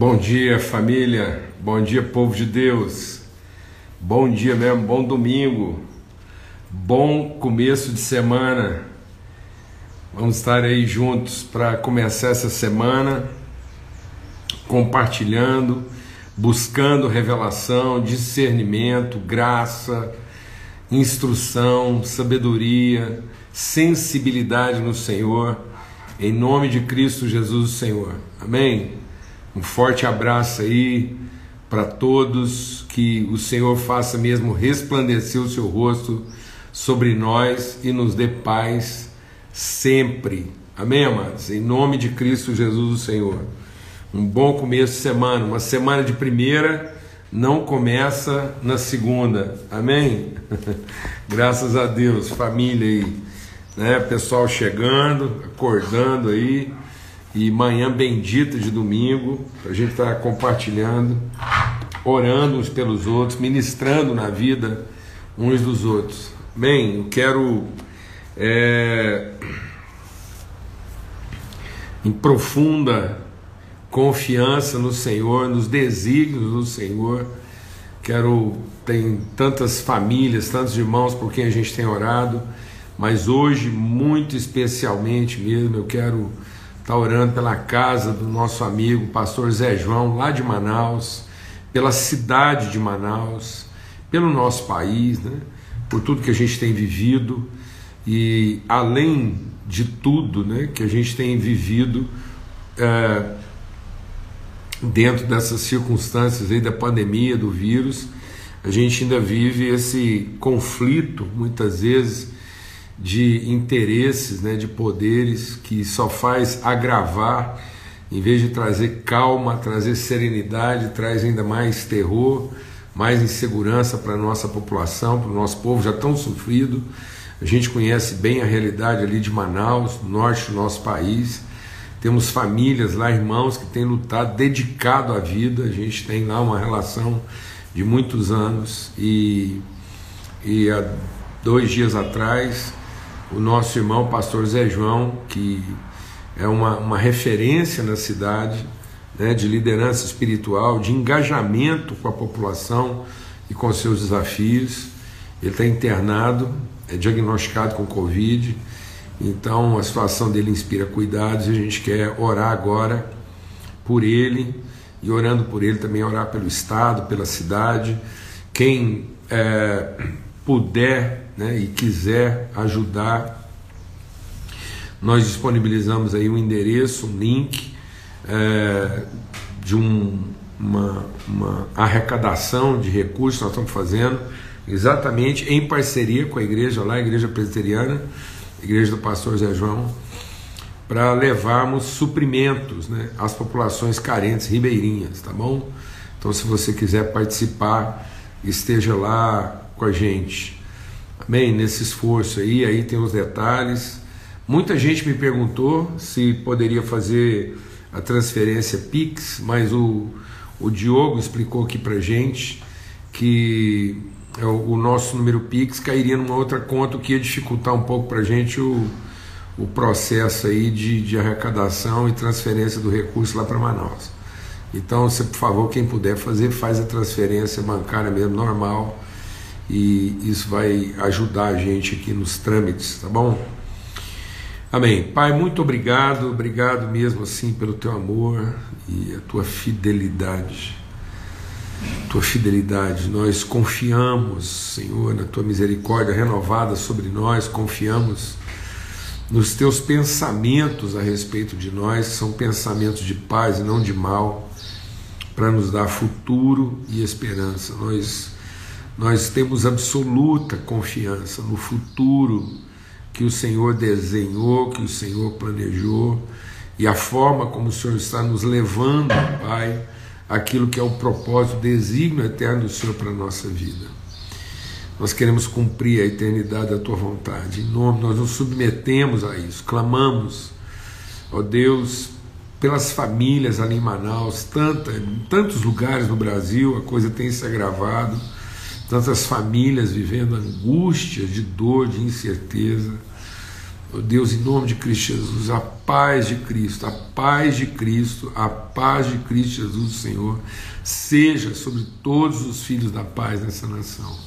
Bom dia, família. Bom dia, povo de Deus. Bom dia mesmo, bom domingo. Bom começo de semana. Vamos estar aí juntos para começar essa semana compartilhando, buscando revelação, discernimento, graça, instrução, sabedoria, sensibilidade no Senhor, em nome de Cristo Jesus, Senhor. Amém. Um forte abraço aí para todos, que o Senhor faça mesmo resplandecer o seu rosto sobre nós e nos dê paz sempre. Amém, amados? Em nome de Cristo Jesus, o Senhor. Um bom começo de semana, uma semana de primeira não começa na segunda. Amém? Graças a Deus, família aí, né? Pessoal chegando, acordando aí e manhã bendita de domingo, a gente estar tá compartilhando, orando uns pelos outros, ministrando na vida uns dos outros. Bem, eu quero é, em profunda confiança no Senhor, nos desígnios do Senhor. Quero tem tantas famílias, tantos irmãos por quem a gente tem orado, mas hoje muito especialmente mesmo eu quero está orando pela casa do nosso amigo pastor Zé João, lá de Manaus, pela cidade de Manaus, pelo nosso país, né? por tudo que a gente tem vivido e além de tudo né, que a gente tem vivido é, dentro dessas circunstâncias aí da pandemia, do vírus, a gente ainda vive esse conflito muitas vezes de interesses, né, de poderes que só faz agravar, em vez de trazer calma, trazer serenidade, traz ainda mais terror, mais insegurança para a nossa população, para o nosso povo já tão sofrido. A gente conhece bem a realidade ali de Manaus, norte do nosso país. Temos famílias lá, irmãos que têm lutado, dedicado à vida. A gente tem lá uma relação de muitos anos e, e há dois dias atrás o nosso irmão pastor Zé João, que é uma, uma referência na cidade né, de liderança espiritual, de engajamento com a população e com seus desafios. Ele está internado, é diagnosticado com Covid, então a situação dele inspira cuidados e a gente quer orar agora por ele e orando por ele também orar pelo Estado, pela cidade. Quem é, puder né, e quiser ajudar, nós disponibilizamos aí um endereço, um link é, de um, uma, uma arrecadação de recursos que nós estamos fazendo, exatamente em parceria com a igreja lá, a Igreja Presbiteriana, a Igreja do Pastor Zé João, para levarmos suprimentos né, às populações carentes ribeirinhas, tá bom? Então, se você quiser participar, esteja lá com a gente. Amém? Nesse esforço aí, aí tem os detalhes. Muita gente me perguntou se poderia fazer a transferência Pix, mas o, o Diogo explicou aqui para gente que é o, o, nosso número Pix cairia numa outra conta, o que ia dificultar um pouco para gente o, o processo aí de, de arrecadação e transferência do recurso lá para Manaus. Então, se por favor, quem puder fazer, faz a transferência bancária mesmo, normal, e isso vai ajudar a gente aqui nos trâmites, tá bom? Amém. Pai, muito obrigado, obrigado mesmo assim pelo teu amor e a tua fidelidade. Tua fidelidade, nós confiamos, Senhor, na tua misericórdia renovada sobre nós, confiamos nos teus pensamentos a respeito de nós, são pensamentos de paz e não de mal, para nos dar futuro e esperança. Nós nós temos absoluta confiança no futuro que o Senhor desenhou, que o Senhor planejou e a forma como o Senhor está nos levando, Pai, aquilo que é o propósito, o desígnio eterno do Senhor para a nossa vida. Nós queremos cumprir a eternidade da tua vontade. Em nome, nós nos submetemos a isso, clamamos, ó Deus, pelas famílias ali em Manaus, tanta, em tantos lugares no Brasil, a coisa tem se agravado tantas famílias vivendo angústia, de dor, de incerteza. Oh Deus, em nome de Cristo Jesus, a paz de Cristo, a paz de Cristo, a paz de Cristo Jesus, Senhor, seja sobre todos os filhos da paz nessa nação.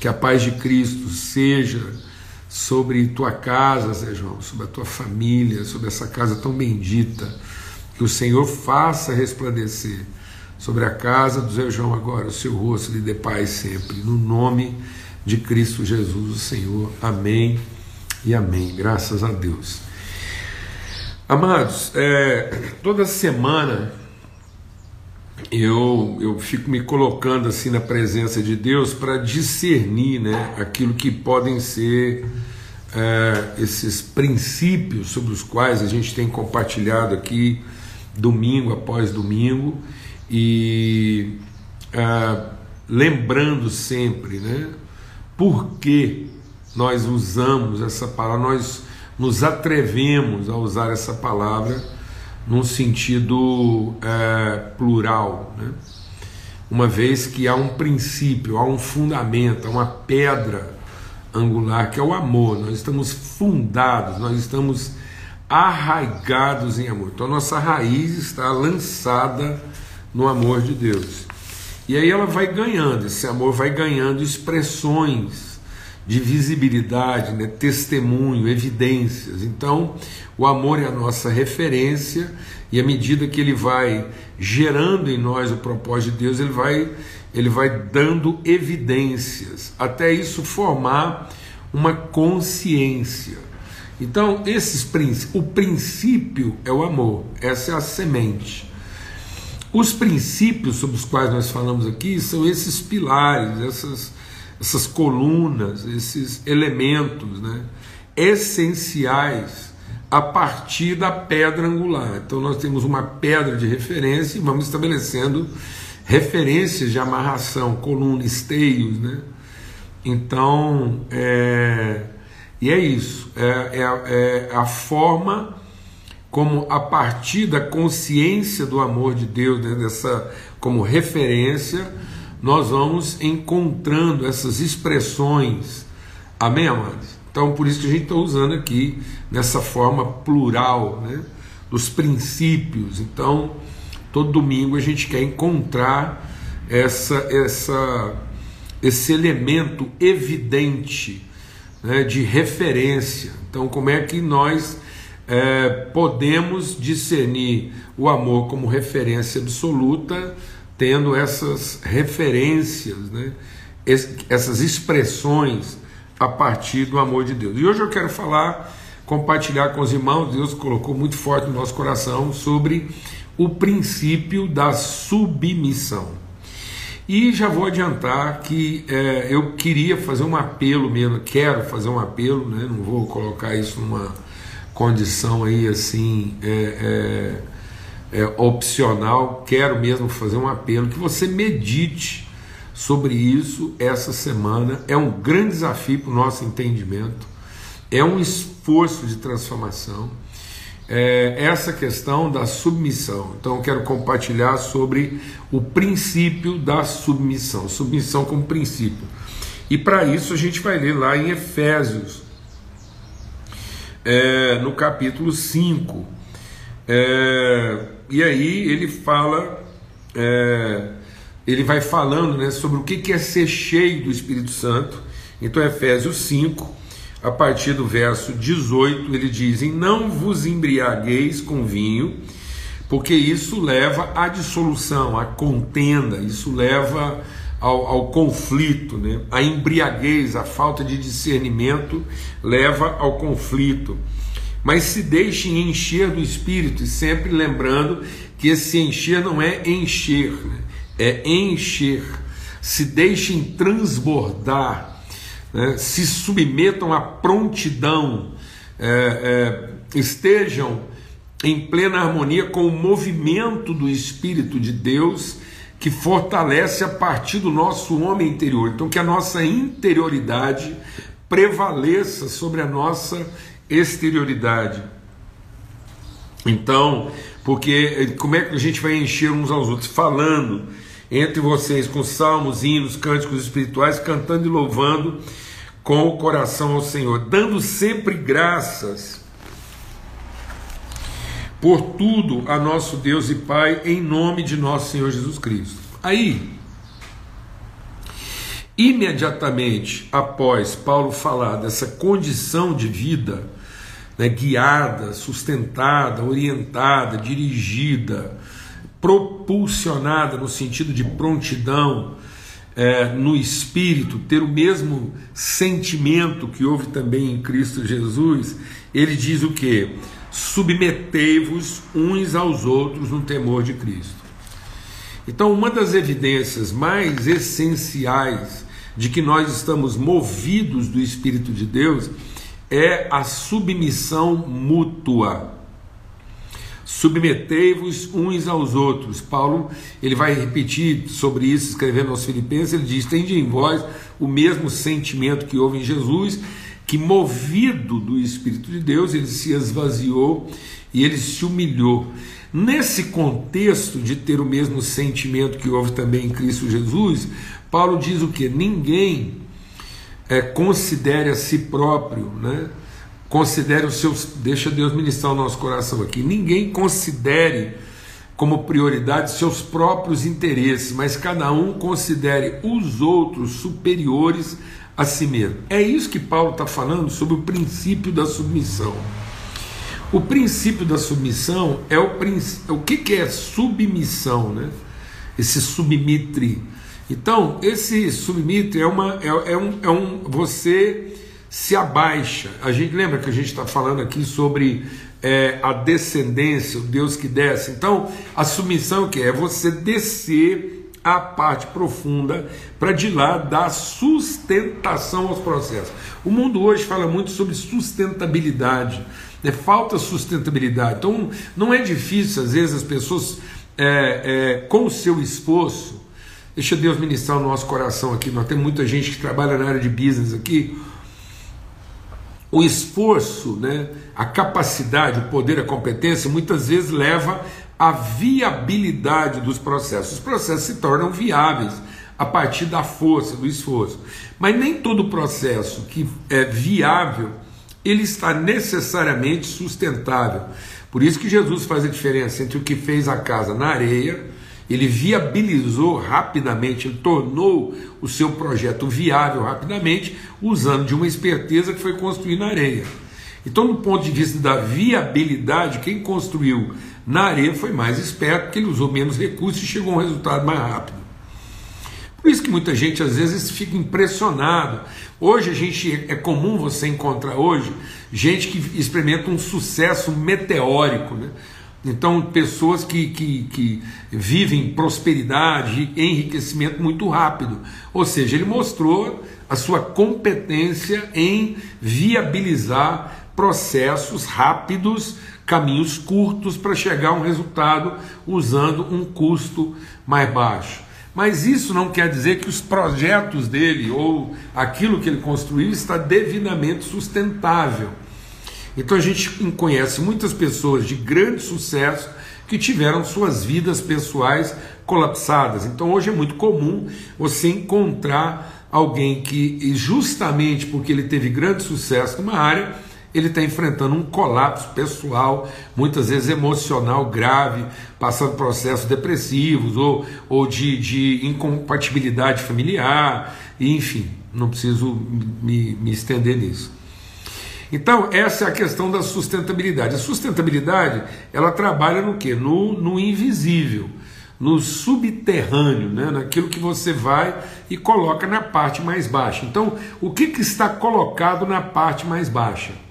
Que a paz de Cristo seja sobre tua casa, Zé João, sobre a tua família, sobre essa casa tão bendita. Que o Senhor faça resplandecer sobre a casa do Zé João agora o seu rosto lhe dê paz sempre. No nome de Cristo Jesus, o Senhor. Amém e amém. Graças a Deus. Amados, é, toda semana eu, eu fico me colocando assim na presença de Deus para discernir né, aquilo que podem ser é, esses princípios sobre os quais a gente tem compartilhado aqui domingo após domingo e é, lembrando sempre né, por que nós usamos essa palavra, nós nos atrevemos a usar essa palavra num sentido é, plural, né? uma vez que há um princípio, há um fundamento, há uma pedra angular que é o amor. Nós estamos fundados, nós estamos arraigados em amor. Então, nossa raiz está lançada no amor de Deus. E aí ela vai ganhando, esse amor vai ganhando expressões de visibilidade, né, testemunho, evidências. Então, o amor é a nossa referência e à medida que ele vai gerando em nós o propósito de Deus, ele vai ele vai dando evidências até isso formar uma consciência. Então, esses o princípio é o amor, essa é a semente. Os princípios sobre os quais nós falamos aqui são esses pilares, essas essas colunas, esses elementos né, essenciais a partir da pedra angular. Então nós temos uma pedra de referência e vamos estabelecendo referências de amarração, colunas, esteios, né? Então, é, e é isso, é, é, é, a forma como a partir da consciência do amor de Deus, né, dessa como referência, nós vamos encontrando essas expressões. Amém, amados? Então, por isso que a gente está usando aqui nessa forma plural, né? Dos princípios. Então, todo domingo a gente quer encontrar essa, essa, esse elemento evidente né, de referência. Então, como é que nós é, podemos discernir o amor como referência absoluta? tendo essas referências, né, essas expressões a partir do amor de Deus. E hoje eu quero falar, compartilhar com os irmãos, Deus colocou muito forte no nosso coração sobre o princípio da submissão. E já vou adiantar que é, eu queria fazer um apelo mesmo, quero fazer um apelo, né, não vou colocar isso numa condição aí assim. É, é, é, opcional, quero mesmo fazer um apelo que você medite sobre isso essa semana. É um grande desafio para o nosso entendimento, é um esforço de transformação. É, essa questão da submissão. Então, quero compartilhar sobre o princípio da submissão, submissão como princípio. E para isso a gente vai ler lá em Efésios, é, no capítulo 5. É, e aí ele fala, é, ele vai falando né, sobre o que é ser cheio do Espírito Santo. Então, Efésios 5, a partir do verso 18, ele diz: Não vos embriagueis com vinho, porque isso leva à dissolução, à contenda, isso leva ao, ao, conflito, né? a embriaguez, a falta de discernimento leva ao conflito mas se deixem encher do Espírito, e sempre lembrando que esse encher não é encher, né? é encher. Se deixem transbordar, né? se submetam à prontidão, é, é, estejam em plena harmonia com o movimento do Espírito de Deus que fortalece a partir do nosso homem interior. Então, que a nossa interioridade prevaleça sobre a nossa exterioridade. Então, porque como é que a gente vai encher uns aos outros? Falando entre vocês com salmos, hinos, cânticos espirituais, cantando e louvando com o coração ao Senhor, dando sempre graças por tudo a nosso Deus e Pai, em nome de nosso Senhor Jesus Cristo. Aí, imediatamente após Paulo falar dessa condição de vida, né, guiada, sustentada, orientada, dirigida, propulsionada no sentido de prontidão, é, no espírito, ter o mesmo sentimento que houve também em Cristo Jesus, ele diz o que? Submetei-vos uns aos outros no temor de Cristo. Então, uma das evidências mais essenciais de que nós estamos movidos do Espírito de Deus é a submissão mútua. Submetei-vos uns aos outros. Paulo ele vai repetir sobre isso, escrevendo aos Filipenses. Ele diz: Tende em vós o mesmo sentimento que houve em Jesus que, movido do Espírito de Deus, ele se esvaziou e ele se humilhou. Nesse contexto de ter o mesmo sentimento que houve também em Cristo Jesus, Paulo diz o que? Ninguém é, considere a si próprio, né? considere os seus. Deixa Deus ministrar o nosso coração aqui. Ninguém considere como prioridade seus próprios interesses, mas cada um considere os outros superiores a si mesmo. É isso que Paulo está falando sobre o princípio da submissão. O princípio da submissão é o princípio. O que, que é submissão, né? Esse submitre. Então, esse submitre é, uma, é, é, um, é um. Você se abaixa. A gente lembra que a gente está falando aqui sobre é, a descendência, o Deus que desce. Então, a submissão é que é você descer a parte profunda para de lá dar sustentação aos processos. O mundo hoje fala muito sobre sustentabilidade, né? falta sustentabilidade. Então não é difícil, às vezes, as pessoas, é, é, com o seu esforço, deixa Deus ministrar o nosso coração aqui. Nós temos muita gente que trabalha na área de business aqui. O esforço, né, a capacidade, o poder, a competência, muitas vezes leva a viabilidade dos processos. Os processos se tornam viáveis a partir da força, do esforço. Mas nem todo processo que é viável, ele está necessariamente sustentável. Por isso que Jesus faz a diferença entre o que fez a casa na areia, ele viabilizou rapidamente, ele tornou o seu projeto viável rapidamente, usando de uma esperteza que foi construir na areia. Então, do ponto de vista da viabilidade, quem construiu na areia foi mais esperto, porque ele usou menos recursos e chegou a um resultado mais rápido. Por isso que muita gente às vezes fica impressionado. Hoje a gente é comum você encontrar hoje gente que experimenta um sucesso meteórico, né? Então, pessoas que, que, que vivem prosperidade e enriquecimento muito rápido. Ou seja, ele mostrou a sua competência em viabilizar processos rápidos caminhos curtos para chegar a um resultado usando um custo mais baixo. Mas isso não quer dizer que os projetos dele ou aquilo que ele construiu está devidamente sustentável. Então a gente conhece muitas pessoas de grande sucesso que tiveram suas vidas pessoais colapsadas. Então hoje é muito comum você encontrar alguém que, justamente porque ele teve grande sucesso numa área, ele está enfrentando um colapso pessoal, muitas vezes emocional grave, passando processos depressivos ou, ou de, de incompatibilidade familiar, enfim, não preciso me, me estender nisso. Então, essa é a questão da sustentabilidade. A sustentabilidade, ela trabalha no que? No, no invisível, no subterrâneo, né? naquilo que você vai e coloca na parte mais baixa. Então, o que, que está colocado na parte mais baixa?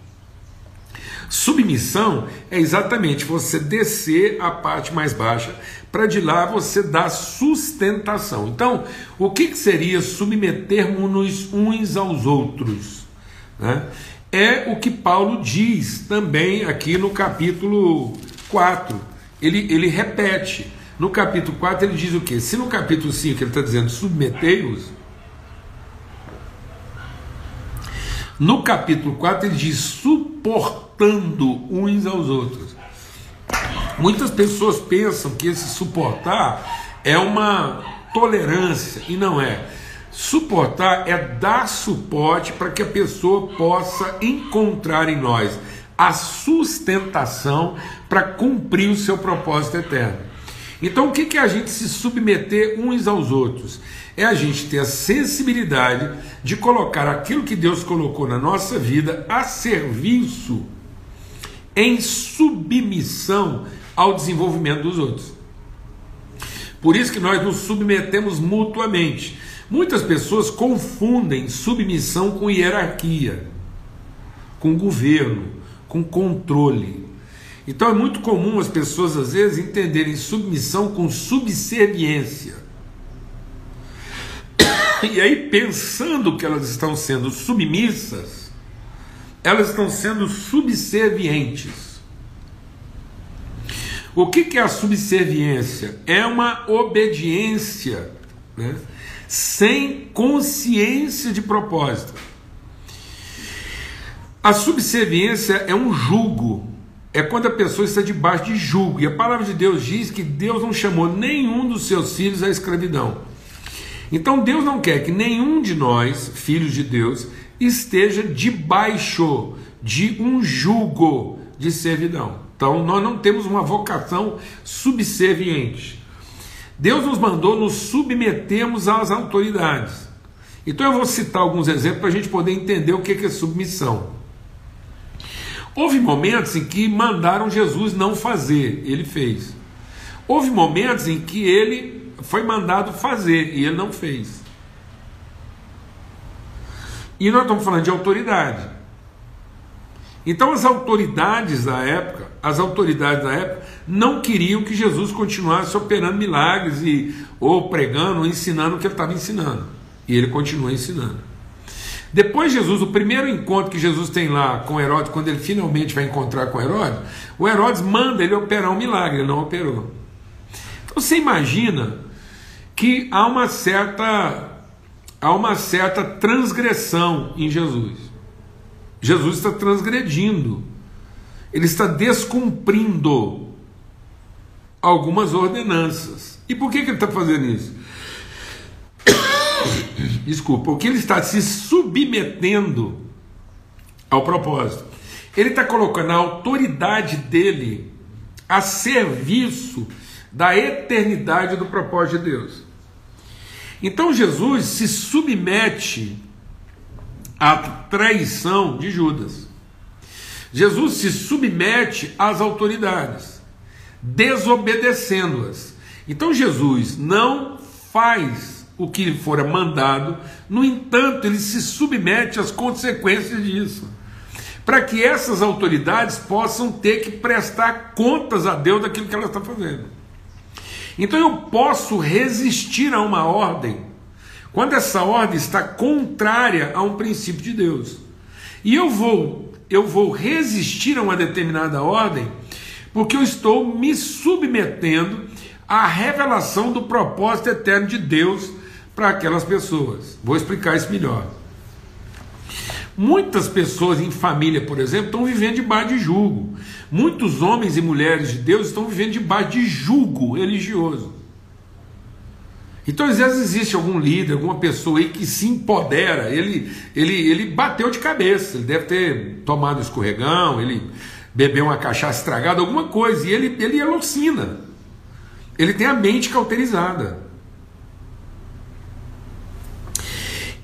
Submissão é exatamente você descer a parte mais baixa para de lá você dar sustentação. Então, o que, que seria submetermos uns aos outros? Né? É o que Paulo diz também aqui no capítulo 4. Ele, ele repete. No capítulo 4 ele diz o que? Se no capítulo 5 ele está dizendo submetei-os, no capítulo 4 ele diz suportar suportando uns aos outros. Muitas pessoas pensam que esse suportar é uma tolerância, e não é. Suportar é dar suporte para que a pessoa possa encontrar em nós a sustentação para cumprir o seu propósito eterno. Então, o que é a gente se submeter uns aos outros? É a gente ter a sensibilidade de colocar aquilo que Deus colocou na nossa vida a serviço, em submissão ao desenvolvimento dos outros. Por isso que nós nos submetemos mutuamente. Muitas pessoas confundem submissão com hierarquia, com governo, com controle. Então é muito comum as pessoas às vezes entenderem submissão com subserviência. E aí, pensando que elas estão sendo submissas, elas estão sendo subservientes. O que é a subserviência? É uma obediência né, sem consciência de propósito. A subserviência é um julgo, é quando a pessoa está debaixo de julgo. E a palavra de Deus diz que Deus não chamou nenhum dos seus filhos à escravidão. Então Deus não quer que nenhum de nós, filhos de Deus, esteja debaixo de um julgo de servidão. Então nós não temos uma vocação subserviente. Deus nos mandou nos submetermos às autoridades. Então eu vou citar alguns exemplos para a gente poder entender o que é submissão. Houve momentos em que mandaram Jesus não fazer, ele fez. Houve momentos em que ele foi mandado fazer e ele não fez. E nós estamos falando de autoridade. Então as autoridades da época, as autoridades da época não queriam que Jesus continuasse operando milagres e ou pregando, ou ensinando o que ele estava ensinando. E ele continua ensinando. Depois Jesus, o primeiro encontro que Jesus tem lá com Herodes, quando ele finalmente vai encontrar com Herodes, o Herodes manda ele operar um milagre, ele não operou. Então você imagina que há uma certa há uma certa transgressão em Jesus. Jesus está transgredindo, ele está descumprindo algumas ordenanças. E por que, que ele está fazendo isso? Desculpa, porque ele está se submetendo ao propósito. Ele está colocando a autoridade dele a serviço da eternidade do propósito de Deus. Então Jesus se submete a traição de Judas. Jesus se submete às autoridades, desobedecendo-as. Então Jesus não faz o que lhe fora mandado, no entanto, ele se submete às consequências disso, para que essas autoridades possam ter que prestar contas a Deus daquilo que elas estão fazendo. Então eu posso resistir a uma ordem quando essa ordem está contrária a um princípio de Deus. E eu vou, eu vou resistir a uma determinada ordem, porque eu estou me submetendo à revelação do propósito eterno de Deus para aquelas pessoas. Vou explicar isso melhor. Muitas pessoas em família, por exemplo, estão vivendo debaixo de julgo. Muitos homens e mulheres de Deus estão vivendo debaixo de julgo religioso. Então, às vezes, existe algum líder, alguma pessoa aí que se empodera, ele, ele, ele bateu de cabeça, ele deve ter tomado escorregão, ele bebeu uma cachaça estragada, alguma coisa, e ele, ele alucina. Ele tem a mente cauterizada.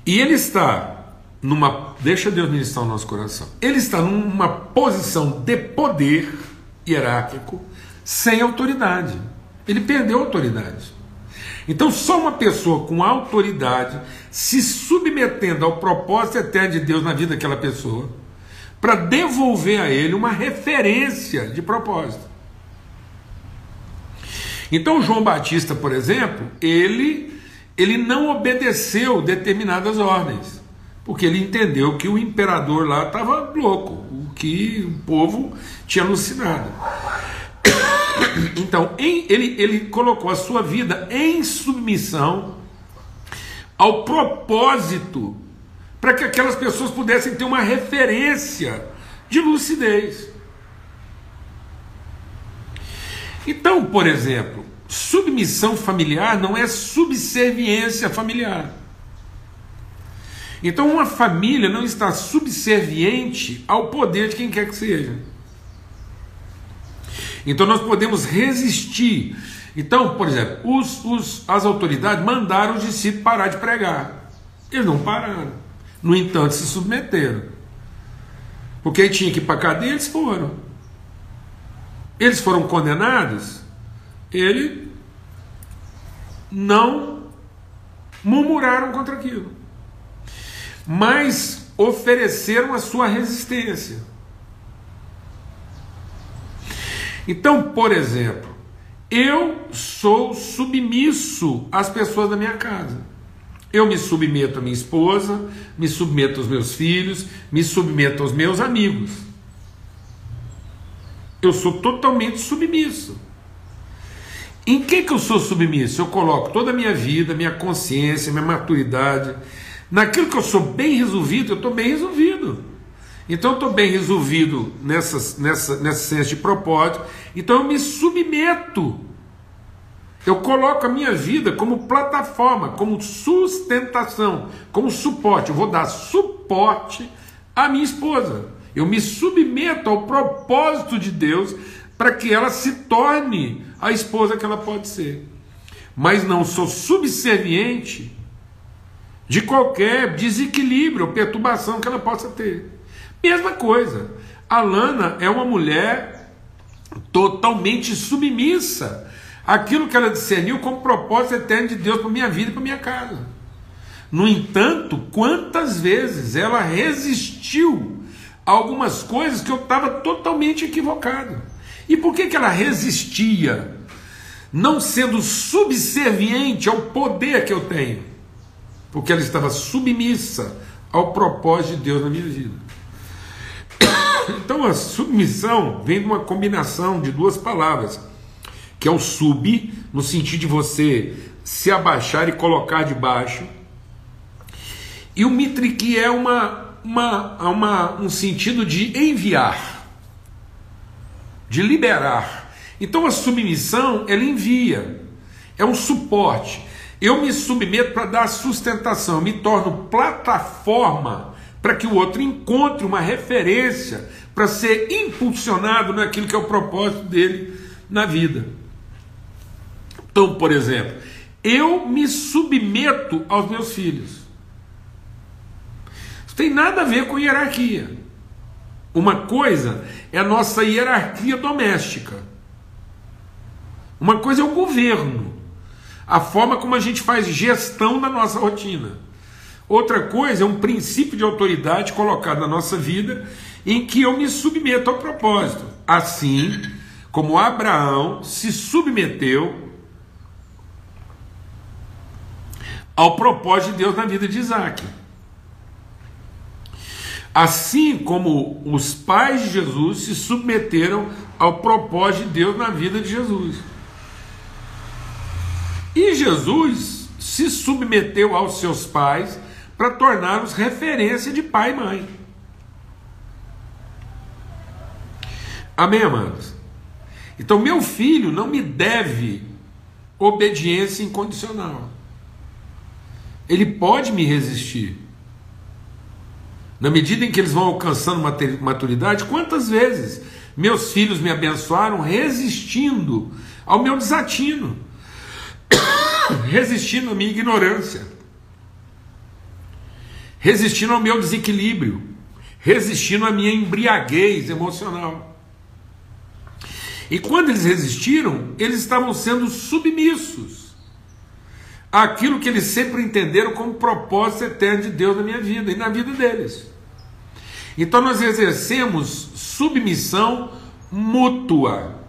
E ele está numa. Deixa Deus ministrar o nosso coração. Ele está numa posição de poder hierárquico sem autoridade. Ele perdeu a autoridade. Então, só uma pessoa com autoridade se submetendo ao propósito eterno de Deus na vida daquela pessoa, para devolver a ele uma referência de propósito. Então, João Batista, por exemplo, ele, ele não obedeceu determinadas ordens, porque ele entendeu que o imperador lá estava louco, o que o povo tinha alucinado. Então, ele, ele colocou a sua vida em submissão ao propósito para que aquelas pessoas pudessem ter uma referência de lucidez. Então, por exemplo, submissão familiar não é subserviência familiar. Então, uma família não está subserviente ao poder de quem quer que seja. Então, nós podemos resistir. Então, por exemplo, os, os, as autoridades mandaram os discípulos parar de pregar. Eles não pararam. No entanto, se submeteram. Porque tinha que ir para a cadeia, eles foram. Eles foram condenados, ele não murmuraram contra aquilo, mas ofereceram a sua resistência. Então, por exemplo, eu sou submisso às pessoas da minha casa. Eu me submeto à minha esposa, me submeto aos meus filhos, me submeto aos meus amigos. Eu sou totalmente submisso. Em que, que eu sou submisso? Eu coloco toda a minha vida, minha consciência, minha maturidade. Naquilo que eu sou bem resolvido, eu estou bem resolvido. Então eu estou bem resolvido nessa, nessa, nessa senso de propósito. Então eu me submeto eu coloco a minha vida como plataforma, como sustentação, como suporte. Eu vou dar suporte à minha esposa. Eu me submeto ao propósito de Deus para que ela se torne a esposa que ela pode ser. Mas não sou subserviente de qualquer desequilíbrio ou perturbação que ela possa ter. Mesma coisa, a Lana é uma mulher totalmente submissa aquilo que ela discerniu como propósito eterno de Deus para minha vida e para minha casa. No entanto, quantas vezes ela resistiu a algumas coisas que eu estava totalmente equivocado. E por que, que ela resistia? Não sendo subserviente ao poder que eu tenho, porque ela estava submissa ao propósito de Deus na minha vida. Então a submissão vem de uma combinação de duas palavras que é o sub, no sentido de você se abaixar e colocar debaixo. E o mitre que é uma, uma, uma, um sentido de enviar, de liberar. Então a submissão, ela envia, é um suporte. Eu me submeto para dar sustentação, me torno plataforma para que o outro encontre uma referência para ser impulsionado naquilo que é o propósito dele na vida. Então, por exemplo, eu me submeto aos meus filhos. Isso tem nada a ver com hierarquia. Uma coisa é a nossa hierarquia doméstica. Uma coisa é o governo, a forma como a gente faz gestão da nossa rotina. Outra coisa é um princípio de autoridade colocado na nossa vida em que eu me submeto ao propósito. Assim como Abraão se submeteu ao propósito de Deus na vida de Isaac. Assim como os pais de Jesus se submeteram ao propósito de Deus na vida de Jesus. E Jesus se submeteu aos seus pais para torná-los referência de pai e mãe. Amém, amados? Então, meu filho não me deve obediência incondicional ele pode me resistir. Na medida em que eles vão alcançando maturidade, quantas vezes meus filhos me abençoaram resistindo ao meu desatino, resistindo à minha ignorância, resistindo ao meu desequilíbrio, resistindo à minha embriaguez emocional. E quando eles resistiram, eles estavam sendo submissos aquilo que eles sempre entenderam como propósito eterno de Deus na minha vida e na vida deles. Então nós exercemos submissão mútua.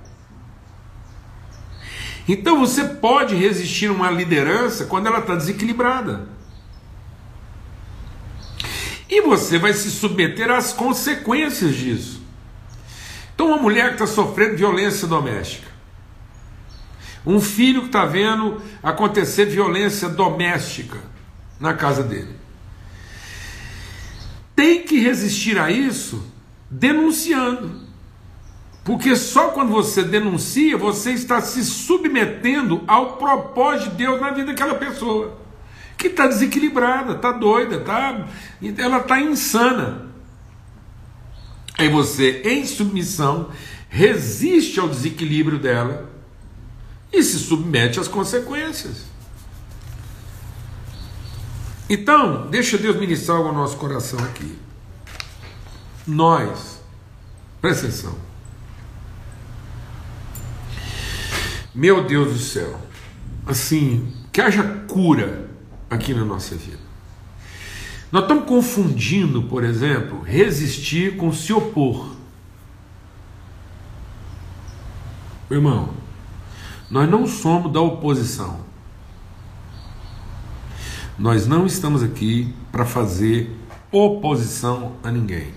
Então você pode resistir a uma liderança quando ela está desequilibrada. E você vai se submeter às consequências disso. Então, uma mulher que está sofrendo violência doméstica, um filho que está vendo acontecer violência doméstica na casa dele. Tem que resistir a isso denunciando. Porque só quando você denuncia, você está se submetendo ao propósito de Deus na vida daquela pessoa. que está desequilibrada, está doida, tá, ela está insana. Aí você, em submissão, resiste ao desequilíbrio dela e se submete às consequências. Então, deixa Deus ministrar algo ao nosso coração aqui. Nós, presta atenção. Meu Deus do céu, assim, que haja cura aqui na nossa vida. Nós estamos confundindo, por exemplo, resistir com se opor. Irmão, nós não somos da oposição. Nós não estamos aqui para fazer oposição a ninguém.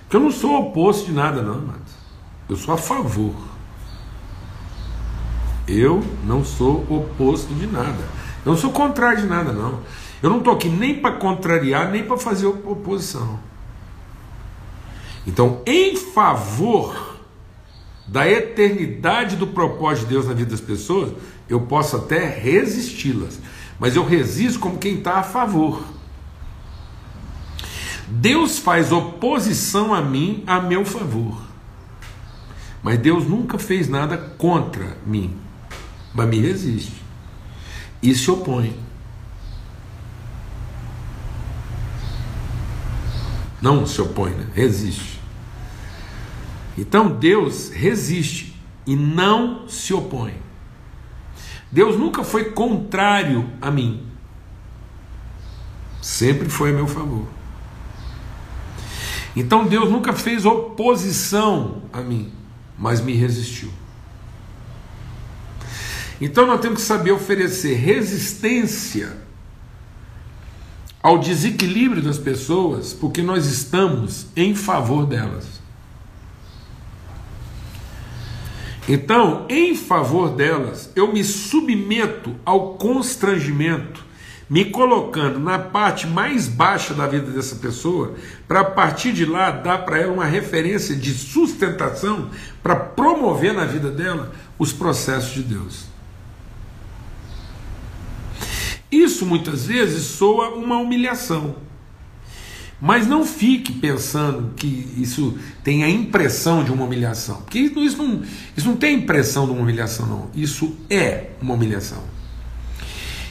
Porque eu não sou oposto de nada, não, mas eu sou a favor. Eu não sou oposto de nada. Eu não sou contrário de nada, não. Eu não estou aqui nem para contrariar, nem para fazer oposição. Então, em favor da eternidade do propósito de Deus na vida das pessoas, eu posso até resisti-las, mas eu resisto como quem está a favor. Deus faz oposição a mim a meu favor, mas Deus nunca fez nada contra mim, mas me resiste e se opõe. Não se opõe, né? resiste. Então Deus resiste e não se opõe. Deus nunca foi contrário a mim. Sempre foi a meu favor. Então Deus nunca fez oposição a mim, mas me resistiu. Então nós temos que saber oferecer resistência ao desequilíbrio das pessoas, porque nós estamos em favor delas. Então, em favor delas, eu me submeto ao constrangimento, me colocando na parte mais baixa da vida dessa pessoa, para partir de lá dar para ela uma referência de sustentação para promover na vida dela os processos de Deus. Isso muitas vezes soa uma humilhação. Mas não fique pensando que isso tem a impressão de uma humilhação. Porque isso não, isso não tem impressão de uma humilhação, não. Isso é uma humilhação.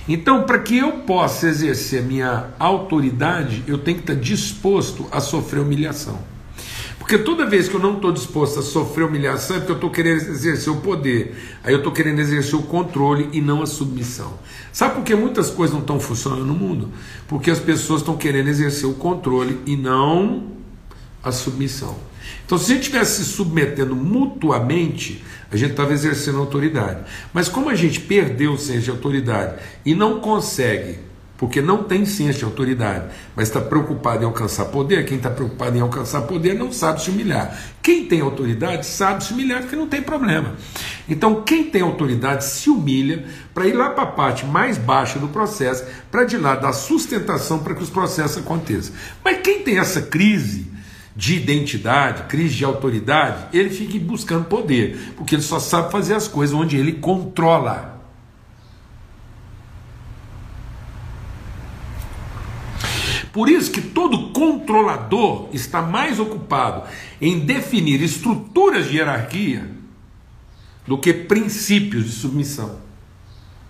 Então, para que eu possa exercer a minha autoridade, eu tenho que estar disposto a sofrer humilhação. Porque toda vez que eu não estou disposto a sofrer humilhação é porque eu estou querendo exercer o poder, aí eu estou querendo exercer o controle e não a submissão. Sabe por que muitas coisas não estão funcionando no mundo? Porque as pessoas estão querendo exercer o controle e não a submissão. Então, se a gente estivesse se submetendo mutuamente, a gente estava exercendo autoridade. Mas como a gente perdeu o senso de autoridade e não consegue porque não tem ciência de autoridade, mas está preocupado em alcançar poder. Quem está preocupado em alcançar poder não sabe se humilhar. Quem tem autoridade sabe se humilhar porque não tem problema. Então, quem tem autoridade se humilha para ir lá para a parte mais baixa do processo, para de lá dar sustentação para que os processos aconteçam. Mas quem tem essa crise de identidade, crise de autoridade, ele fica buscando poder, porque ele só sabe fazer as coisas onde ele controla. Por isso que todo controlador está mais ocupado em definir estruturas de hierarquia do que princípios de submissão.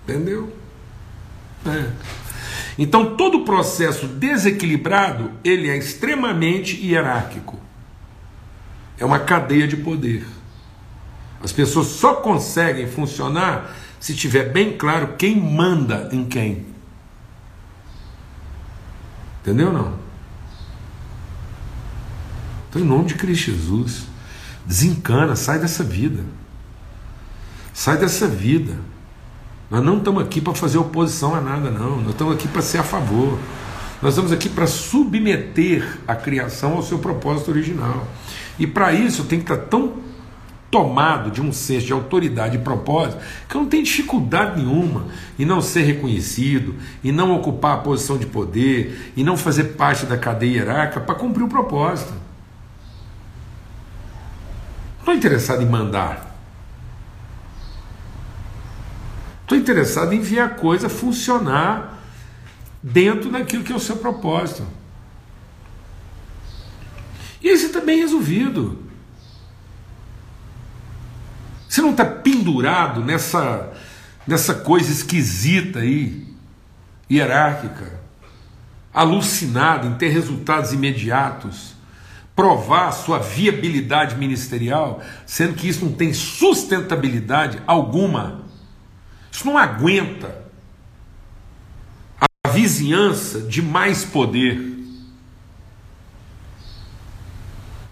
Entendeu? É. Então todo processo desequilibrado ele é extremamente hierárquico. É uma cadeia de poder. As pessoas só conseguem funcionar se tiver bem claro quem manda em quem. Entendeu não? Então, em nome de Cristo Jesus, desencana, sai dessa vida. Sai dessa vida. Nós não estamos aqui para fazer oposição a nada, não. Nós estamos aqui para ser a favor. Nós estamos aqui para submeter a criação ao seu propósito original. E para isso tem que estar tão tomado de um senso de autoridade e propósito, que não tem dificuldade nenhuma em não ser reconhecido, em não ocupar a posição de poder, em não fazer parte da cadeia hierárquica para cumprir o propósito. Estou interessado em mandar. Estou interessado em ver a coisa funcionar dentro daquilo que é o seu propósito. E aí você está bem resolvido. Você não está pendurado nessa, nessa coisa esquisita aí, hierárquica, alucinado em ter resultados imediatos, provar sua viabilidade ministerial, sendo que isso não tem sustentabilidade alguma. Isso não aguenta a vizinhança de mais poder.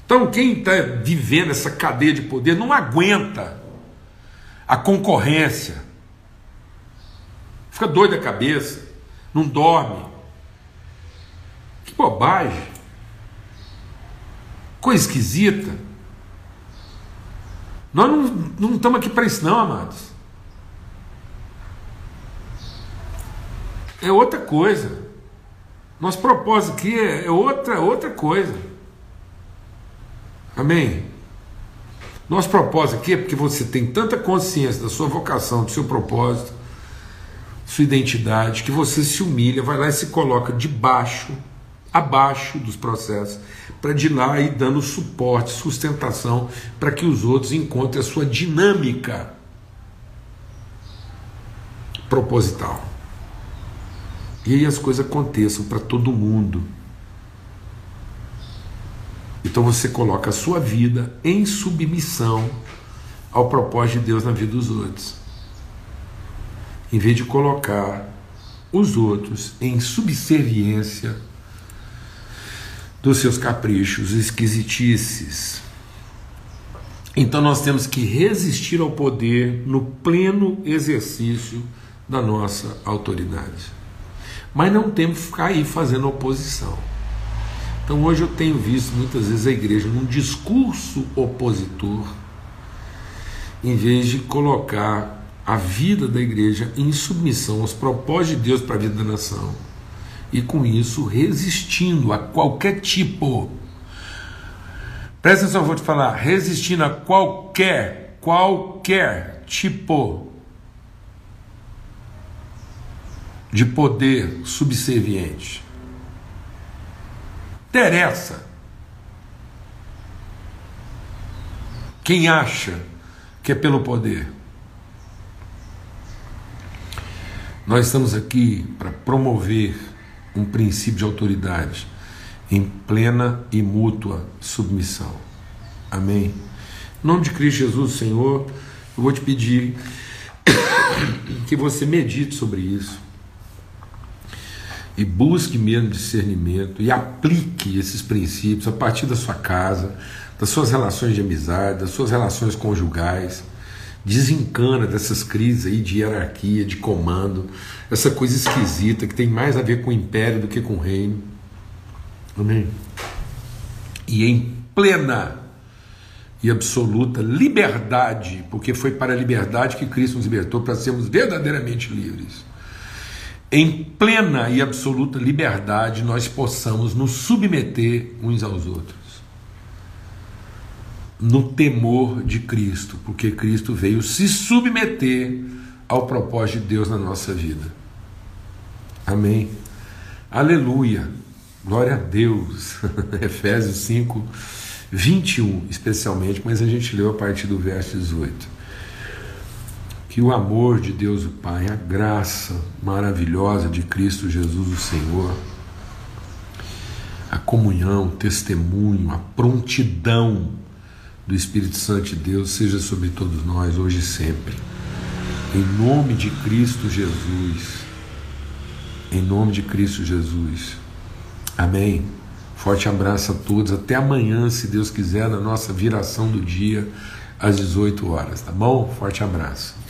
Então, quem está vivendo essa cadeia de poder não aguenta a concorrência, fica doido da cabeça, não dorme. Que bobagem, coisa esquisita. Nós não, não estamos aqui para isso, não, amados. É outra coisa. Nosso propósito aqui é, é outra, outra coisa. Amém? Nosso propósito aqui é porque você tem tanta consciência da sua vocação, do seu propósito, sua identidade, que você se humilha, vai lá e se coloca debaixo, abaixo dos processos, para de lá ir dando suporte, sustentação, para que os outros encontrem a sua dinâmica proposital. E aí as coisas aconteçam para todo mundo. Então você coloca a sua vida em submissão ao propósito de Deus na vida dos outros. Em vez de colocar os outros em subserviência dos seus caprichos, esquisitices. Então nós temos que resistir ao poder no pleno exercício da nossa autoridade. Mas não temos que ficar aí fazendo oposição. Então hoje eu tenho visto muitas vezes a igreja num discurso opositor, em vez de colocar a vida da igreja em submissão aos propósitos de Deus para a vida da nação, e com isso resistindo a qualquer tipo. Presta atenção, vou te falar, resistindo a qualquer, qualquer tipo de poder subserviente interessa. Quem acha que é pelo poder? Nós estamos aqui para promover um princípio de autoridade em plena e mútua submissão. Amém. Em nome de Cristo Jesus, Senhor, eu vou te pedir que você medite sobre isso e busque mesmo discernimento e aplique esses princípios a partir da sua casa, das suas relações de amizade, das suas relações conjugais. Desencana dessas crises aí de hierarquia, de comando, essa coisa esquisita que tem mais a ver com o império do que com o reino. Amém? E em plena e absoluta liberdade, porque foi para a liberdade que Cristo nos libertou, para sermos verdadeiramente livres em plena e absoluta liberdade, nós possamos nos submeter uns aos outros. No temor de Cristo, porque Cristo veio se submeter ao propósito de Deus na nossa vida. Amém. Aleluia. Glória a Deus. Efésios 5, 21, especialmente, mas a gente leu a partir do verso 18 que o amor de Deus o Pai, a graça maravilhosa de Cristo Jesus o Senhor, a comunhão, o testemunho, a prontidão do Espírito Santo de Deus seja sobre todos nós hoje e sempre. Em nome de Cristo Jesus. Em nome de Cristo Jesus. Amém. Forte abraço a todos. Até amanhã, se Deus quiser, na nossa viração do dia às 18 horas, tá bom? Forte abraço.